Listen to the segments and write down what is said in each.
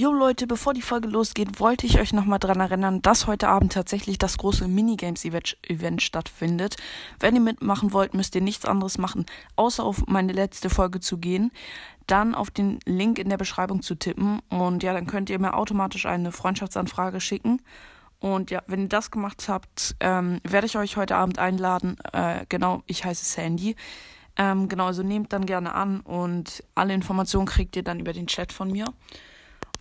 Jo Leute, bevor die Folge losgeht, wollte ich euch nochmal dran erinnern, dass heute Abend tatsächlich das große Minigames-Event stattfindet. Wenn ihr mitmachen wollt, müsst ihr nichts anderes machen, außer auf meine letzte Folge zu gehen, dann auf den Link in der Beschreibung zu tippen und ja, dann könnt ihr mir automatisch eine Freundschaftsanfrage schicken. Und ja, wenn ihr das gemacht habt, ähm, werde ich euch heute Abend einladen. Äh, genau, ich heiße Sandy. Ähm, genau, also nehmt dann gerne an und alle Informationen kriegt ihr dann über den Chat von mir.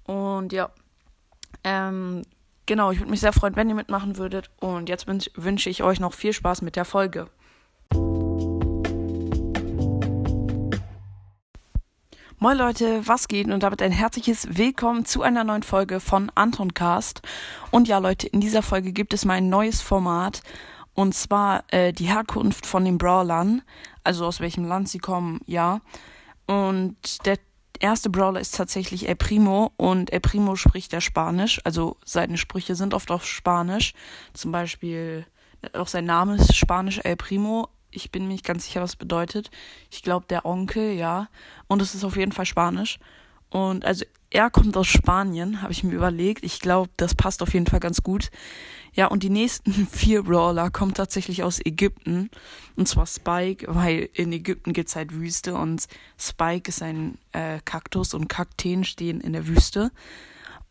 Und ja, ähm, genau, ich würde mich sehr freuen, wenn ihr mitmachen würdet. Und jetzt wünsche ich euch noch viel Spaß mit der Folge. Moin Leute, was geht? Und damit ein herzliches Willkommen zu einer neuen Folge von Anton Cast. Und ja Leute, in dieser Folge gibt es mal ein neues Format. Und zwar äh, die Herkunft von den Brawlern. Also aus welchem Land sie kommen, ja. Und der erste Brawler ist tatsächlich El Primo und El Primo spricht ja Spanisch, also seine Sprüche sind oft auf Spanisch. Zum Beispiel, auch sein Name ist Spanisch El Primo. Ich bin mir nicht ganz sicher, was bedeutet. Ich glaube, der Onkel, ja. Und es ist auf jeden Fall Spanisch. Und also er kommt aus Spanien, habe ich mir überlegt. Ich glaube, das passt auf jeden Fall ganz gut. Ja, und die nächsten vier Brawler kommen tatsächlich aus Ägypten. Und zwar Spike, weil in Ägypten gibt's halt Wüste und Spike ist ein äh, Kaktus und Kakteen stehen in der Wüste.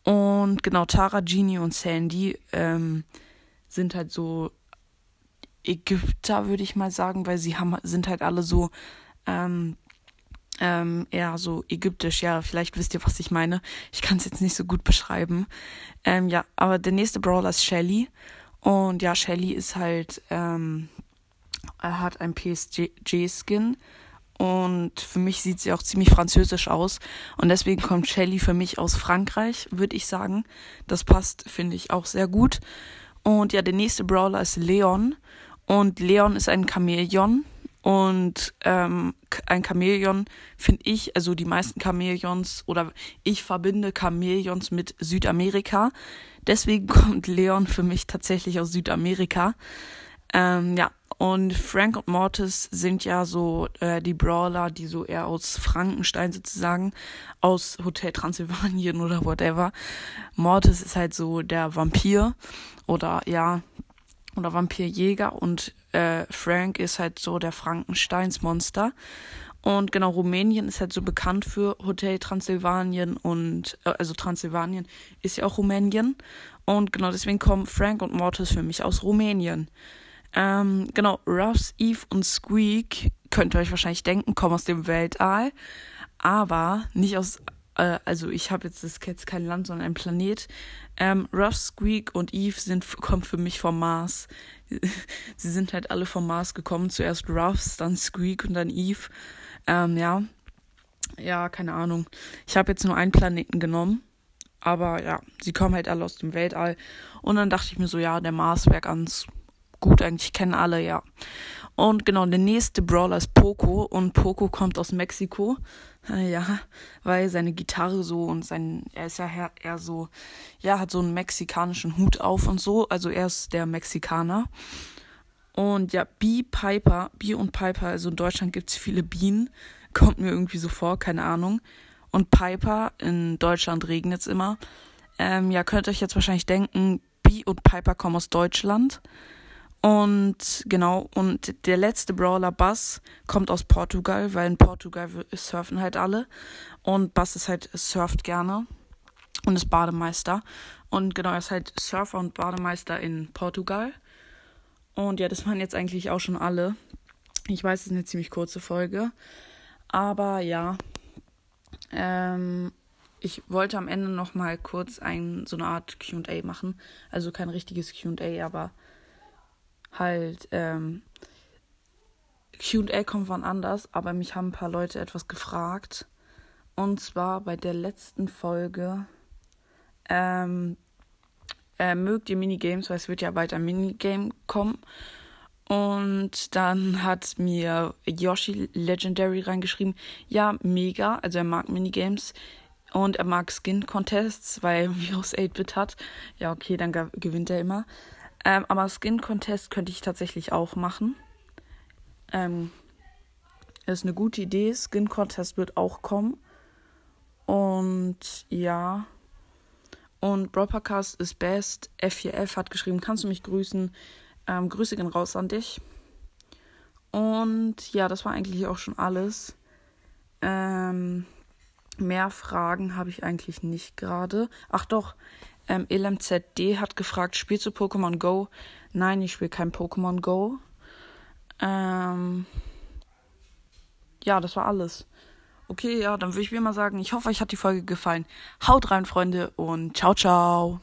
Und genau, Tara, Genie und Sandy ähm, sind halt so Ägypter, würde ich mal sagen, weil sie haben, sind halt alle so ähm, ähm, eher so ägyptisch, ja, vielleicht wisst ihr, was ich meine. Ich kann es jetzt nicht so gut beschreiben. Ähm, ja, aber der nächste Brawler ist Shelly. Und ja, Shelly ist halt, ähm, er hat ein PSG-Skin. Und für mich sieht sie auch ziemlich französisch aus. Und deswegen kommt Shelly für mich aus Frankreich, würde ich sagen. Das passt, finde ich, auch sehr gut. Und ja, der nächste Brawler ist Leon. Und Leon ist ein Chamäleon. Und ähm, ein Chamäleon finde ich, also die meisten Chamäleons oder ich verbinde Chamäleons mit Südamerika. Deswegen kommt Leon für mich tatsächlich aus Südamerika. Ähm, ja, und Frank und Mortis sind ja so äh, die Brawler, die so eher aus Frankenstein sozusagen, aus Hotel Transylvanien oder whatever. Mortis ist halt so der Vampir oder ja, oder Vampirjäger und äh, Frank ist halt so der Frankensteinsmonster. Und genau, Rumänien ist halt so bekannt für Hotel Transsilvanien und, äh, also Transsilvanien ist ja auch Rumänien. Und genau deswegen kommen Frank und Mortis für mich aus Rumänien. Ähm, genau, Ruffs, Eve und Squeak, könnt ihr euch wahrscheinlich denken, kommen aus dem Weltall. Aber nicht aus äh, also ich habe jetzt, das jetzt kein Land, sondern ein Planet. Ähm, Ruff, Squeak und Eve sind, kommen für mich vom Mars. Sie sind halt alle vom Mars gekommen. Zuerst Ruffs, dann Squeak und dann Eve. Ähm, ja. Ja, keine Ahnung. Ich habe jetzt nur einen Planeten genommen. Aber ja, sie kommen halt alle aus dem Weltall. Und dann dachte ich mir so, ja, der Mars wäre ganz gut eigentlich, kennen alle, ja. Und genau, der nächste Brawler ist Poco und Poco kommt aus Mexiko. Ja, weil seine Gitarre so und sein, er ist ja eher so, ja, hat so einen mexikanischen Hut auf und so. Also er ist der Mexikaner. Und ja, Bee Piper, Bee und Piper, also in Deutschland gibt es viele Bienen. Kommt mir irgendwie so vor, keine Ahnung. Und Piper, in Deutschland regnet es immer. Ähm, ja, könnt ihr euch jetzt wahrscheinlich denken, Bee und Piper kommen aus Deutschland. Und genau, und der letzte Brawler Bass kommt aus Portugal, weil in Portugal surfen halt alle. Und Bass ist halt, surft gerne und ist Bademeister. Und genau, er ist halt Surfer und Bademeister in Portugal. Und ja, das waren jetzt eigentlich auch schon alle. Ich weiß, es ist eine ziemlich kurze Folge. Aber ja, ähm, ich wollte am Ende noch mal kurz ein, so eine Art Q&A machen. Also kein richtiges Q&A, aber halt ähm, QA kommt wann anders, aber mich haben ein paar Leute etwas gefragt. Und zwar bei der letzten Folge. Ähm, äh, mögt ihr Minigames, weil es wird ja bald ein Minigame kommen. Und dann hat mir Yoshi Legendary reingeschrieben, ja, mega, also er mag Minigames und er mag Skin Contests, weil Virus 8-Bit hat. Ja, okay, dann gewinnt er immer. Ähm, aber Skin Contest könnte ich tatsächlich auch machen. Ähm, ist eine gute Idee. Skin Contest wird auch kommen. Und ja, Und Broadcast ist best. F4F hat geschrieben, kannst du mich grüßen? Ähm, Grüße gehen raus an dich. Und ja, das war eigentlich auch schon alles. Ähm, mehr Fragen habe ich eigentlich nicht gerade. Ach doch, ähm, LMZD hat gefragt, spielst du Pokémon Go? Nein, ich spiele kein Pokémon Go. Ähm, ja, das war alles. Okay, ja, dann würde ich mir mal sagen, ich hoffe, euch hat die Folge gefallen. Haut rein, Freunde, und ciao, ciao.